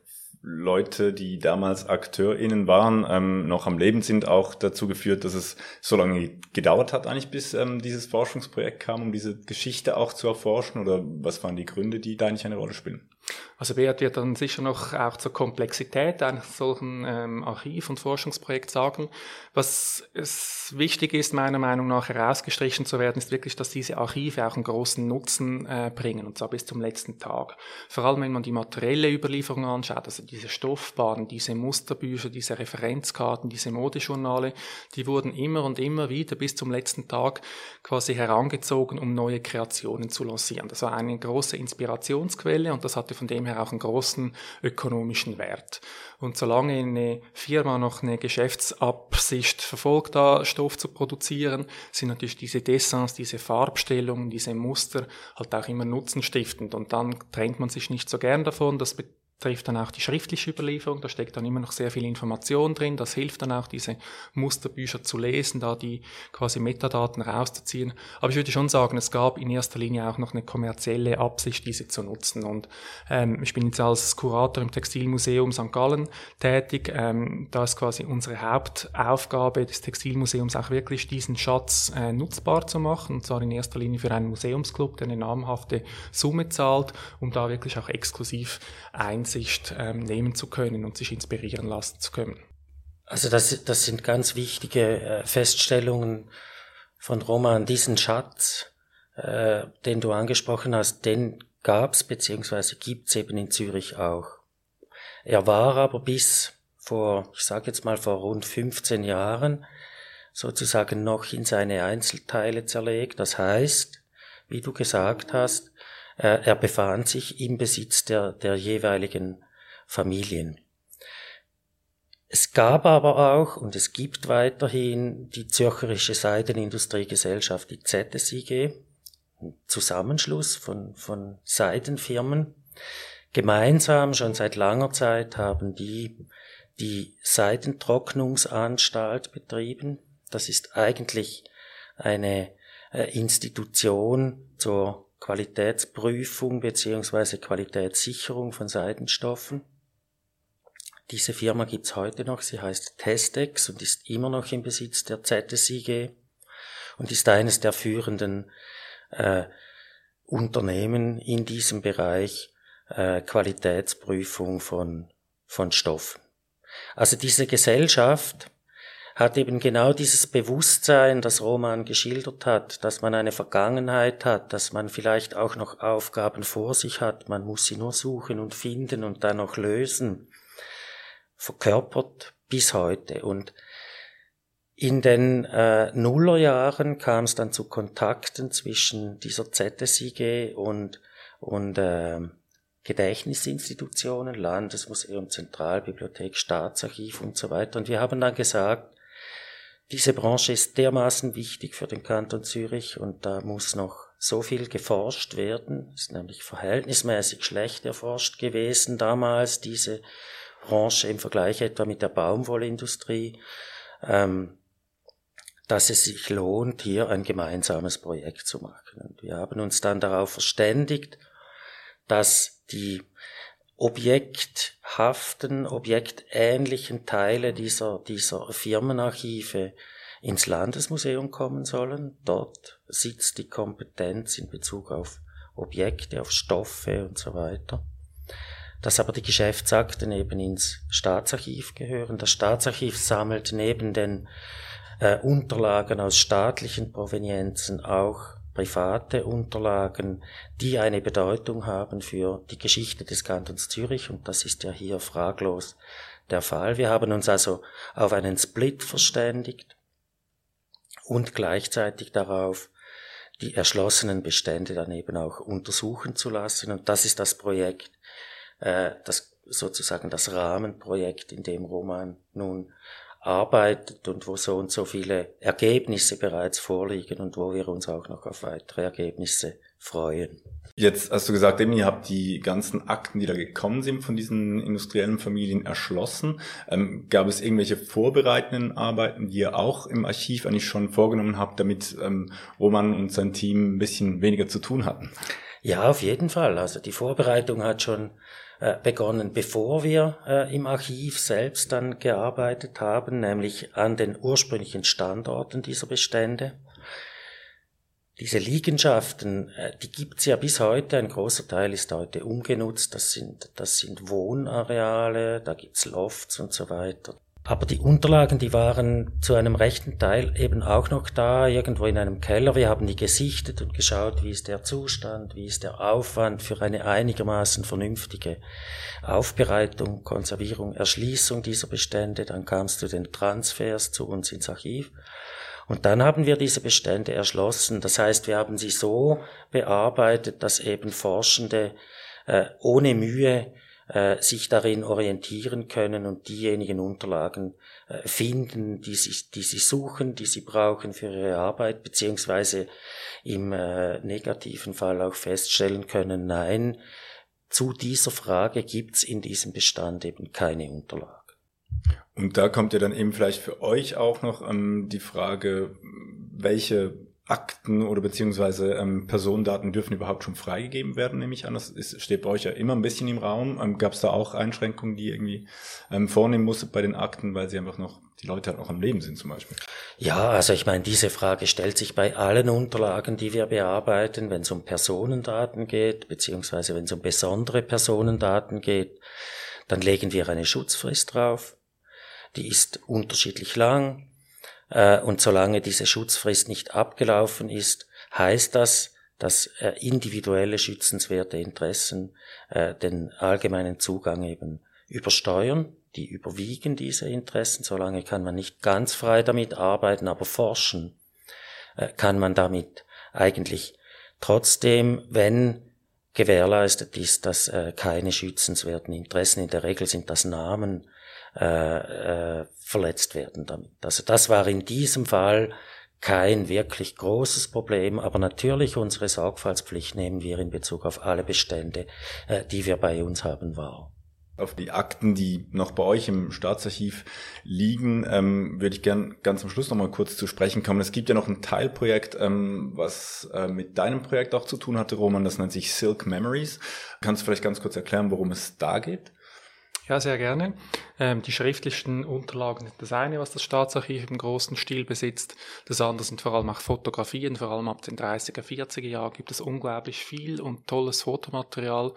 Leute, die damals AkteurInnen waren, ähm, noch am Leben sind, auch dazu geführt, dass es so lange gedauert hat, eigentlich bis ähm, dieses Forschungsprojekt kam, um diese Geschichte auch zu erforschen? Oder was waren die Gründe, die da eigentlich eine Rolle spielen? Also Beat wird dann sicher noch auch zur Komplexität eines solchen ähm, Archiv- und Forschungsprojekts sagen. Was es wichtig ist, meiner Meinung nach herausgestrichen zu werden, ist wirklich, dass diese Archive auch einen großen Nutzen äh, bringen, und zwar bis zum letzten Tag. Vor allem, wenn man die materielle Überlieferung anschaut, also diese Stoffbahnen, diese Musterbücher, diese Referenzkarten, diese Modejournale, die wurden immer und immer wieder bis zum letzten Tag quasi herangezogen, um neue Kreationen zu lancieren. Das war eine große Inspirationsquelle und das hatte von dem her auch einen großen ökonomischen Wert. Und solange eine Firma noch eine Geschäftsabsicht verfolgt, da Stoff zu produzieren, sind natürlich diese Dessins, diese Farbstellungen, diese Muster halt auch immer nutzenstiftend. Und dann trennt man sich nicht so gern davon. Das trifft dann auch die schriftliche Überlieferung, da steckt dann immer noch sehr viel Information drin, das hilft dann auch, diese Musterbücher zu lesen, da die quasi Metadaten rauszuziehen. Aber ich würde schon sagen, es gab in erster Linie auch noch eine kommerzielle Absicht, diese zu nutzen. Und ähm, ich bin jetzt als Kurator im Textilmuseum St. Gallen tätig. Ähm, da ist quasi unsere Hauptaufgabe des Textilmuseums auch wirklich diesen Schatz äh, nutzbar zu machen, und zwar in erster Linie für einen Museumsclub, der eine namhafte Summe zahlt, um da wirklich auch exklusiv ein Einsicht ähm, nehmen zu können und sich inspirieren lassen zu können. Also das, das sind ganz wichtige äh, Feststellungen von Roman. Diesen Schatz, äh, den du angesprochen hast, den gab's beziehungsweise gibt's eben in Zürich auch. Er war aber bis vor, ich sage jetzt mal vor rund 15 Jahren sozusagen noch in seine Einzelteile zerlegt. Das heißt, wie du gesagt hast, er befand sich im Besitz der, der jeweiligen Familien. Es gab aber auch und es gibt weiterhin die Zürcherische Seidenindustriegesellschaft, die ZSIG, ein Zusammenschluss von, von Seidenfirmen. Gemeinsam schon seit langer Zeit haben die die Seidentrocknungsanstalt betrieben. Das ist eigentlich eine äh, Institution zur Qualitätsprüfung beziehungsweise Qualitätssicherung von Seidenstoffen. Diese Firma gibt's heute noch, sie heißt Testex und ist immer noch im Besitz der ZSIG und ist eines der führenden äh, Unternehmen in diesem Bereich äh, Qualitätsprüfung von, von Stoffen. Also diese Gesellschaft hat eben genau dieses Bewusstsein, das Roman geschildert hat, dass man eine Vergangenheit hat, dass man vielleicht auch noch Aufgaben vor sich hat, man muss sie nur suchen und finden und dann noch lösen, verkörpert bis heute. Und in den äh, Nullerjahren kam es dann zu Kontakten zwischen dieser ZSIG und, und äh, Gedächtnisinstitutionen, Landesmuseum, Zentralbibliothek, Staatsarchiv und so weiter. Und wir haben dann gesagt, diese Branche ist dermaßen wichtig für den Kanton Zürich und da muss noch so viel geforscht werden, ist nämlich verhältnismäßig schlecht erforscht gewesen damals, diese Branche im Vergleich etwa mit der Baumwollindustrie, ähm, dass es sich lohnt, hier ein gemeinsames Projekt zu machen. Und wir haben uns dann darauf verständigt, dass die objekthaften, objektähnlichen Teile dieser, dieser Firmenarchive ins Landesmuseum kommen sollen. Dort sitzt die Kompetenz in Bezug auf Objekte, auf Stoffe und so weiter. Dass aber die Geschäftsakten eben ins Staatsarchiv gehören. Das Staatsarchiv sammelt neben den äh, Unterlagen aus staatlichen Provenienzen auch private Unterlagen, die eine Bedeutung haben für die Geschichte des Kantons Zürich und das ist ja hier fraglos der Fall. Wir haben uns also auf einen Split verständigt und gleichzeitig darauf, die erschlossenen Bestände dann eben auch untersuchen zu lassen. Und das ist das Projekt, äh, das sozusagen das Rahmenprojekt, in dem Roman nun arbeitet und wo so und so viele Ergebnisse bereits vorliegen und wo wir uns auch noch auf weitere Ergebnisse freuen. Jetzt hast du gesagt, eben, ihr habt die ganzen Akten, die da gekommen sind von diesen industriellen Familien erschlossen. Ähm, gab es irgendwelche vorbereitenden Arbeiten, die ihr auch im Archiv eigentlich schon vorgenommen habt, damit ähm, Roman und sein Team ein bisschen weniger zu tun hatten? Ja, auf jeden Fall. Also die Vorbereitung hat schon begonnen, bevor wir äh, im Archiv selbst dann gearbeitet haben, nämlich an den ursprünglichen Standorten dieser Bestände. Diese Liegenschaften, äh, die gibt's ja bis heute, ein großer Teil ist heute ungenutzt, das sind, das sind Wohnareale, da gibt's Lofts und so weiter. Aber die Unterlagen, die waren zu einem rechten Teil eben auch noch da, irgendwo in einem Keller. Wir haben die gesichtet und geschaut, wie ist der Zustand, wie ist der Aufwand für eine einigermaßen vernünftige Aufbereitung, Konservierung, Erschließung dieser Bestände. Dann kam es zu den Transfers zu uns ins Archiv. Und dann haben wir diese Bestände erschlossen. Das heißt, wir haben sie so bearbeitet, dass eben Forschende äh, ohne Mühe äh, sich darin orientieren können und diejenigen Unterlagen äh, finden, die sie, die sie suchen, die sie brauchen für ihre Arbeit, beziehungsweise im äh, negativen Fall auch feststellen können, nein, zu dieser Frage gibt's in diesem Bestand eben keine Unterlagen. Und da kommt ja dann eben vielleicht für euch auch noch ähm, die Frage, welche Akten oder beziehungsweise ähm, Personendaten dürfen überhaupt schon freigegeben werden, nehme ich an. Das ist, steht bei euch ja immer ein bisschen im Raum. Ähm, Gab es da auch Einschränkungen, die irgendwie ähm, vornehmen musstet bei den Akten, weil sie einfach noch, die Leute halt auch am Leben sind zum Beispiel? Ja, also ich meine, diese Frage stellt sich bei allen Unterlagen, die wir bearbeiten, wenn es um Personendaten geht, beziehungsweise wenn es um besondere Personendaten geht, dann legen wir eine Schutzfrist drauf. Die ist unterschiedlich lang und solange diese Schutzfrist nicht abgelaufen ist, heißt das, dass äh, individuelle schützenswerte Interessen äh, den allgemeinen Zugang eben übersteuern. Die überwiegen diese Interessen. Solange kann man nicht ganz frei damit arbeiten, aber forschen kann man damit eigentlich trotzdem, wenn gewährleistet ist, dass keine schützenswerten Interessen, in der Regel sind das Namen, äh, äh, verletzt werden damit. Also das war in diesem Fall kein wirklich großes Problem, aber natürlich unsere Sorgfaltspflicht nehmen wir in Bezug auf alle Bestände, äh, die wir bei uns haben, wahr. Auf die Akten, die noch bei euch im Staatsarchiv liegen, ähm, würde ich gern ganz am Schluss noch mal kurz zu sprechen kommen. Es gibt ja noch ein Teilprojekt, ähm, was äh, mit deinem Projekt auch zu tun hatte, Roman, das nennt sich Silk Memories. Kannst du vielleicht ganz kurz erklären, worum es da geht? Ja, sehr gerne. Ähm, die schriftlichen Unterlagen sind das eine, was das Staatsarchiv im großen Stil besitzt. Das andere sind vor allem auch Fotografien. Vor allem ab den 30er, 40er Jahren gibt es unglaublich viel und tolles Fotomaterial.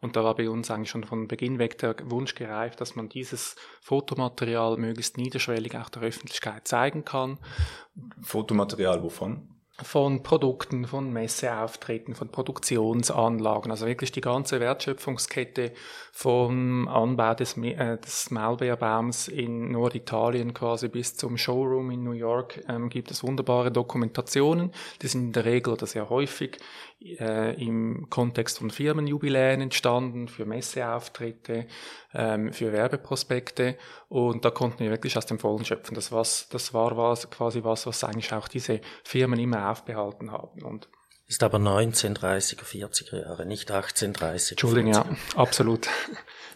Und da war bei uns eigentlich schon von Beginn weg der Wunsch gereift, dass man dieses Fotomaterial möglichst niederschwellig auch der Öffentlichkeit zeigen kann. Fotomaterial wovon? Von Produkten, von Messeauftritten, von Produktionsanlagen, also wirklich die ganze Wertschöpfungskette vom Anbau des, äh, des Maulbeerbaums in Norditalien quasi bis zum Showroom in New York ähm, gibt es wunderbare Dokumentationen. Die sind in der Regel oder sehr häufig äh, im Kontext von Firmenjubiläen entstanden, für Messeauftritte, ähm, für Werbeprospekte und da konnten wir wirklich aus dem Vollen schöpfen. Das, was, das war was, quasi was, was eigentlich auch diese Firmen immer aufbehalten haben. Und ist aber 1930er, 40er Jahre, nicht 1830er. Entschuldigung, ja, absolut.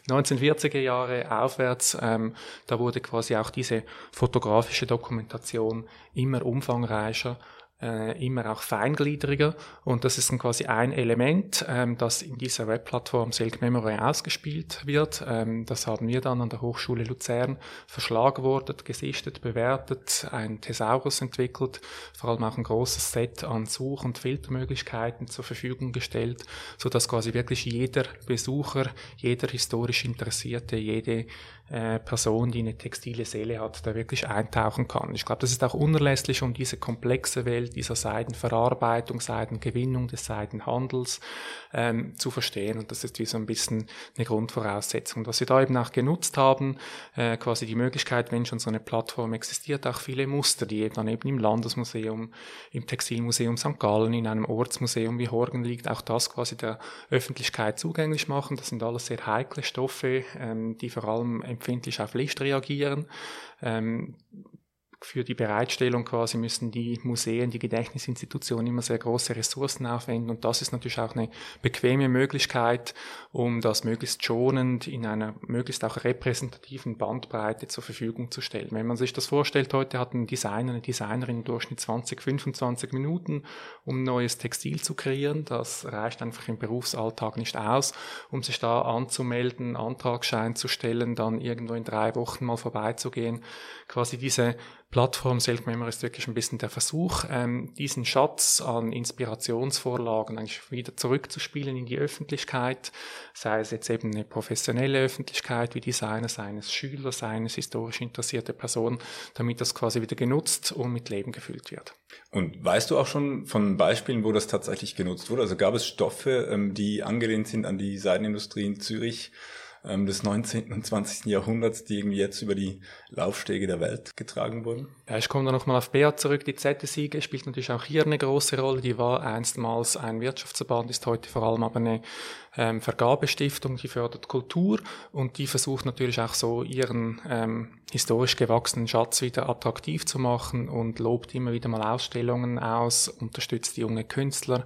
1940er Jahre aufwärts, ähm, da wurde quasi auch diese fotografische Dokumentation immer umfangreicher äh, immer auch feingliedriger und das ist dann quasi ein Element, ähm, das in dieser Webplattform Silk Memory ausgespielt wird. Ähm, das haben wir dann an der Hochschule Luzern verschlagwortet, gesichtet, bewertet, ein Thesaurus entwickelt, vor allem auch ein großes Set an Such- und Filtermöglichkeiten zur Verfügung gestellt, so dass quasi wirklich jeder Besucher, jeder historisch Interessierte, jede äh, Person, die eine textile Seele hat, da wirklich eintauchen kann. Ich glaube, das ist auch unerlässlich, um diese komplexe Welt dieser Seidenverarbeitung, Seidengewinnung, des Seidenhandels ähm, zu verstehen. Und das ist wie so ein bisschen eine Grundvoraussetzung. Was wir da eben auch genutzt haben, äh, quasi die Möglichkeit, wenn schon so eine Plattform existiert, auch viele Muster, die eben dann eben im Landesmuseum, im Textilmuseum St. Gallen, in einem Ortsmuseum wie Horgen liegt, auch das quasi der Öffentlichkeit zugänglich machen. Das sind alles sehr heikle Stoffe, ähm, die vor allem empfindlich auf Licht reagieren. Ähm, für die Bereitstellung quasi müssen die Museen, die Gedächtnisinstitutionen immer sehr große Ressourcen aufwenden und das ist natürlich auch eine bequeme Möglichkeit, um das möglichst schonend in einer möglichst auch repräsentativen Bandbreite zur Verfügung zu stellen. Wenn man sich das vorstellt, heute hat ein Designer, eine Designerin im Durchschnitt 20, 25 Minuten, um neues Textil zu kreieren. Das reicht einfach im Berufsalltag nicht aus, um sich da anzumelden, Antragsschein zu stellen, dann irgendwo in drei Wochen mal vorbeizugehen. Quasi diese Plattform Self Memory ist wirklich ein bisschen der Versuch, ähm, diesen Schatz an Inspirationsvorlagen eigentlich wieder zurückzuspielen in die Öffentlichkeit, sei es jetzt eben eine professionelle Öffentlichkeit wie Designer, seines Schüler, seines historisch interessierte Person, damit das quasi wieder genutzt und mit Leben gefüllt wird. Und weißt du auch schon von Beispielen, wo das tatsächlich genutzt wurde? Also gab es Stoffe, ähm, die angelehnt sind an die Seidenindustrie in Zürich? Ähm, des 19. und 20. Jahrhunderts, die irgendwie jetzt über die Laufstege der Welt getragen wurden? Ja, ich komme da nochmal auf Bea zurück. Die ZSIG spielt natürlich auch hier eine große Rolle. Die war einstmals ein Wirtschaftsverband, ist heute vor allem aber eine ähm, Vergabestiftung, die fördert Kultur und die versucht natürlich auch so ihren ähm, historisch gewachsenen Schatz wieder attraktiv zu machen und lobt immer wieder mal Ausstellungen aus, unterstützt die junge Künstler.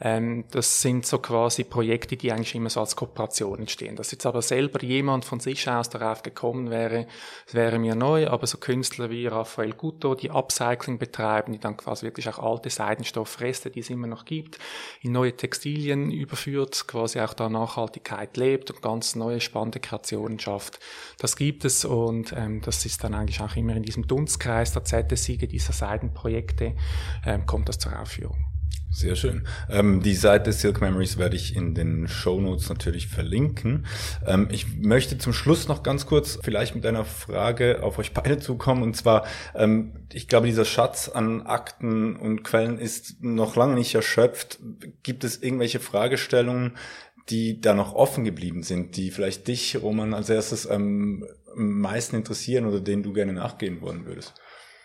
Ähm, das sind so quasi Projekte, die eigentlich immer so als Kooperation entstehen. Dass jetzt aber selber jemand von sich aus darauf gekommen wäre, wäre mir neu, aber so Künstler wie Raphael Gutto, die Upcycling betreiben, die dann quasi wirklich auch alte Seidenstoffreste, die es immer noch gibt, in neue Textilien überführt, quasi auch da Nachhaltigkeit lebt und ganz neue spannende Kreationen schafft. Das gibt es und ähm, das ist dann eigentlich auch immer in diesem Dunstkreis der ZSIG, dieser Seidenprojekte, ähm, kommt das zur Aufführung. Sehr schön. Ähm, die Seite Silk Memories werde ich in den Show Notes natürlich verlinken. Ähm, ich möchte zum Schluss noch ganz kurz vielleicht mit einer Frage auf euch beide zukommen. Und zwar, ähm, ich glaube, dieser Schatz an Akten und Quellen ist noch lange nicht erschöpft. Gibt es irgendwelche Fragestellungen, die da noch offen geblieben sind, die vielleicht dich, Roman, als erstes ähm, am meisten interessieren oder denen du gerne nachgehen wollen würdest?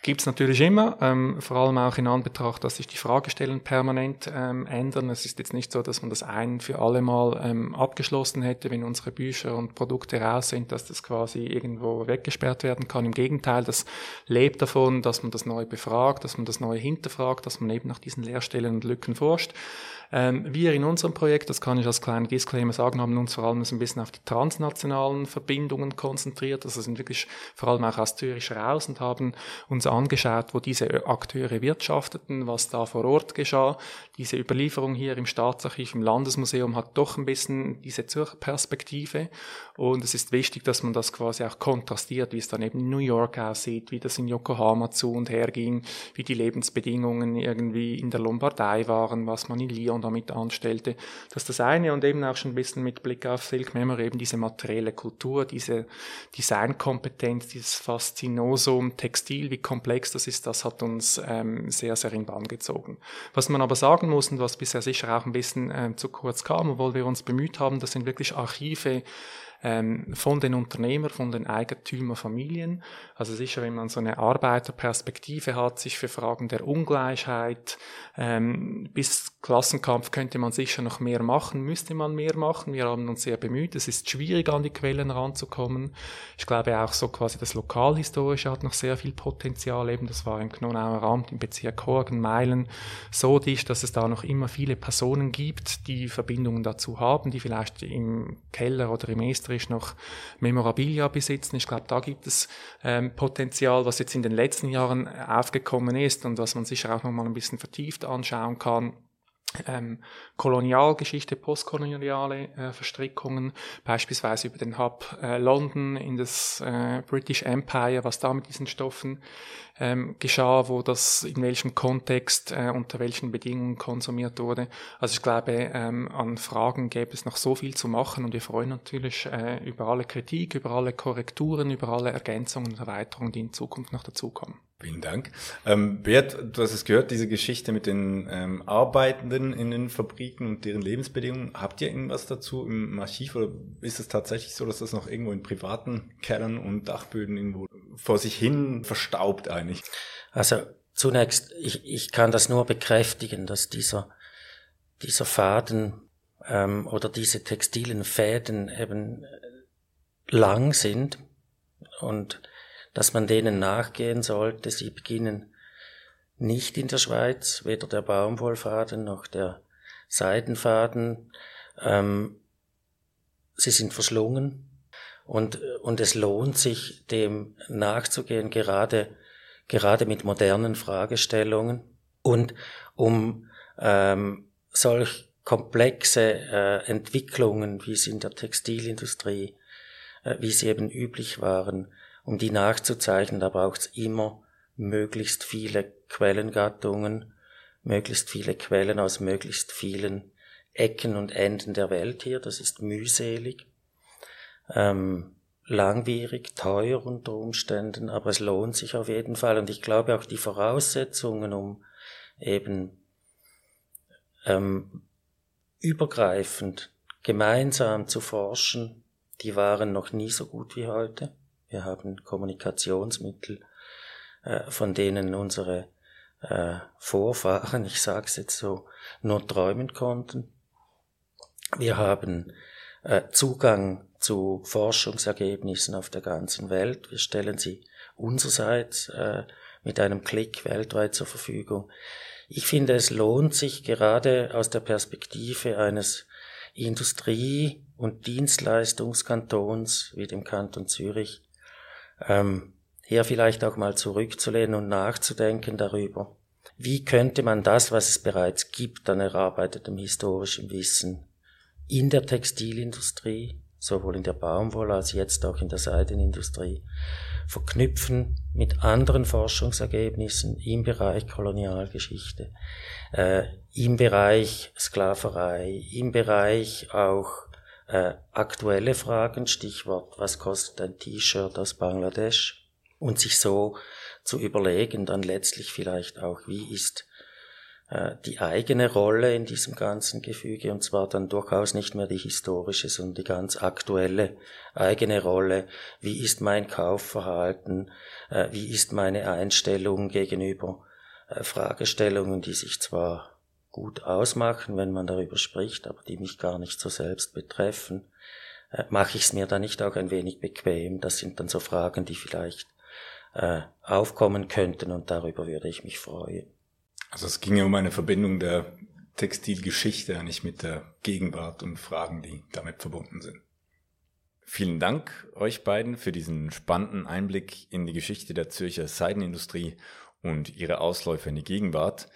Gibt es natürlich immer, ähm, vor allem auch in Anbetracht, dass sich die Fragestellen permanent ähm, ändern. Es ist jetzt nicht so, dass man das ein für alle Mal ähm, abgeschlossen hätte, wenn unsere Bücher und Produkte raus sind, dass das quasi irgendwo weggesperrt werden kann. Im Gegenteil, das lebt davon, dass man das neu befragt, dass man das neu hinterfragt, dass man eben nach diesen Leerstellen und Lücken forscht. Ähm, wir in unserem Projekt, das kann ich als kleinen Disclaimer sagen, haben uns vor allem ein bisschen auf die transnationalen Verbindungen konzentriert. Also sind wirklich vor allem auch aus Zürich raus und haben uns angeschaut, wo diese Akteure wirtschafteten, was da vor Ort geschah. Diese Überlieferung hier im Staatsarchiv, im Landesmuseum hat doch ein bisschen diese Zürcher Perspektive. Und es ist wichtig, dass man das quasi auch kontrastiert, wie es dann eben in New York aussieht, wie das in Yokohama zu und her ging, wie die Lebensbedingungen irgendwie in der Lombardei waren, was man in Lyon damit anstellte. Das ist das eine und eben auch schon ein bisschen mit Blick auf Silk Memory eben diese materielle Kultur, diese Designkompetenz, dieses Faszinosum Textil, wie komplex das ist, das hat uns ähm, sehr, sehr in Bann gezogen. Was man aber sagen muss und was bisher sicher auch ein bisschen ähm, zu kurz kam, obwohl wir uns bemüht haben, das sind wirklich Archive, ähm, von den Unternehmern, von den Eigentümerfamilien. Also sicher, wenn man so eine Arbeiterperspektive hat, sich für Fragen der Ungleichheit ähm, bis Klassenkampf könnte man sicher noch mehr machen, müsste man mehr machen. Wir haben uns sehr bemüht. Es ist schwierig, an die Quellen ranzukommen. Ich glaube auch so quasi das Lokalhistorische hat noch sehr viel Potenzial. Eben, das war im Knonauer Amt im Bezirk Horgen, Meilen so dicht, dass es da noch immer viele Personen gibt, die Verbindungen dazu haben, die vielleicht im Keller oder im Estri künstlerisch noch Memorabilia besitzen. Ich glaube, da gibt es ähm, Potenzial, was jetzt in den letzten Jahren aufgekommen ist und was man sicher auch noch mal ein bisschen vertieft anschauen kann ähm, Kolonialgeschichte, postkoloniale äh, Verstrickungen, beispielsweise über den Hub äh, London in das äh, British Empire, was da mit diesen Stoffen ähm, geschah, wo das in welchem Kontext, äh, unter welchen Bedingungen konsumiert wurde. Also ich glaube, ähm, an Fragen gäbe es noch so viel zu machen und wir freuen natürlich äh, über alle Kritik, über alle Korrekturen, über alle Ergänzungen und Erweiterungen, die in Zukunft noch dazukommen. Vielen Dank. Ähm, Bert, du hast es gehört, diese Geschichte mit den ähm, Arbeitenden in den Fabriken und deren Lebensbedingungen. Habt ihr irgendwas dazu im Archiv oder ist es tatsächlich so, dass das noch irgendwo in privaten Kellern und Dachböden irgendwo vor sich hin verstaubt eigentlich? Also zunächst, ich, ich kann das nur bekräftigen, dass dieser, dieser Faden ähm, oder diese textilen Fäden eben lang sind und dass man denen nachgehen sollte. Sie beginnen nicht in der Schweiz, weder der Baumwollfaden noch der Seidenfaden. Ähm, sie sind verschlungen und, und es lohnt sich, dem nachzugehen, gerade, gerade mit modernen Fragestellungen und um ähm, solch komplexe äh, Entwicklungen, wie sie in der Textilindustrie, äh, wie sie eben üblich waren, um die nachzuzeichnen, da braucht es immer möglichst viele Quellengattungen, möglichst viele Quellen aus möglichst vielen Ecken und Enden der Welt hier. Das ist mühselig, ähm, langwierig, teuer unter Umständen, aber es lohnt sich auf jeden Fall. Und ich glaube auch die Voraussetzungen, um eben ähm, übergreifend gemeinsam zu forschen, die waren noch nie so gut wie heute. Wir haben Kommunikationsmittel, äh, von denen unsere äh, Vorfahren, ich sage es jetzt so, nur träumen konnten. Wir haben äh, Zugang zu Forschungsergebnissen auf der ganzen Welt. Wir stellen sie unsererseits äh, mit einem Klick weltweit zur Verfügung. Ich finde, es lohnt sich gerade aus der Perspektive eines Industrie- und Dienstleistungskantons wie dem Kanton Zürich ähm, hier vielleicht auch mal zurückzulehnen und nachzudenken darüber, wie könnte man das, was es bereits gibt an erarbeitetem historischem Wissen in der Textilindustrie, sowohl in der Baumwolle als jetzt auch in der Seidenindustrie, verknüpfen mit anderen Forschungsergebnissen im Bereich Kolonialgeschichte, äh, im Bereich Sklaverei, im Bereich auch äh, aktuelle Fragen, Stichwort, was kostet ein T-Shirt aus Bangladesch? Und sich so zu überlegen, dann letztlich vielleicht auch, wie ist die eigene Rolle in diesem ganzen Gefüge, und zwar dann durchaus nicht mehr die historische, sondern die ganz aktuelle eigene Rolle. Wie ist mein Kaufverhalten? Äh, wie ist meine Einstellung gegenüber äh, Fragestellungen, die sich zwar gut ausmachen, wenn man darüber spricht, aber die mich gar nicht so selbst betreffen, äh, mache ich es mir da nicht auch ein wenig bequem. Das sind dann so Fragen, die vielleicht äh, aufkommen könnten und darüber würde ich mich freuen. Also es ging ja um eine Verbindung der Textilgeschichte, nicht mit der Gegenwart und Fragen, die damit verbunden sind. Vielen Dank euch beiden für diesen spannenden Einblick in die Geschichte der Zürcher Seidenindustrie und ihre Ausläufe in die Gegenwart.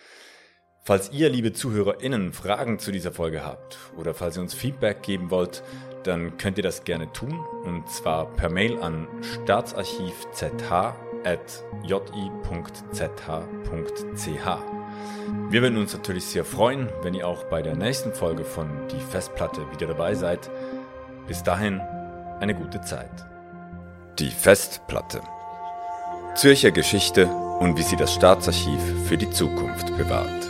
Falls ihr, liebe ZuhörerInnen, Fragen zu dieser Folge habt oder falls ihr uns Feedback geben wollt, dann könnt ihr das gerne tun und zwar per Mail an staatsarchivzh.ji.zh.ch. Wir würden uns natürlich sehr freuen, wenn ihr auch bei der nächsten Folge von Die Festplatte wieder dabei seid. Bis dahin eine gute Zeit. Die Festplatte. Zürcher Geschichte und wie sie das Staatsarchiv für die Zukunft bewahrt.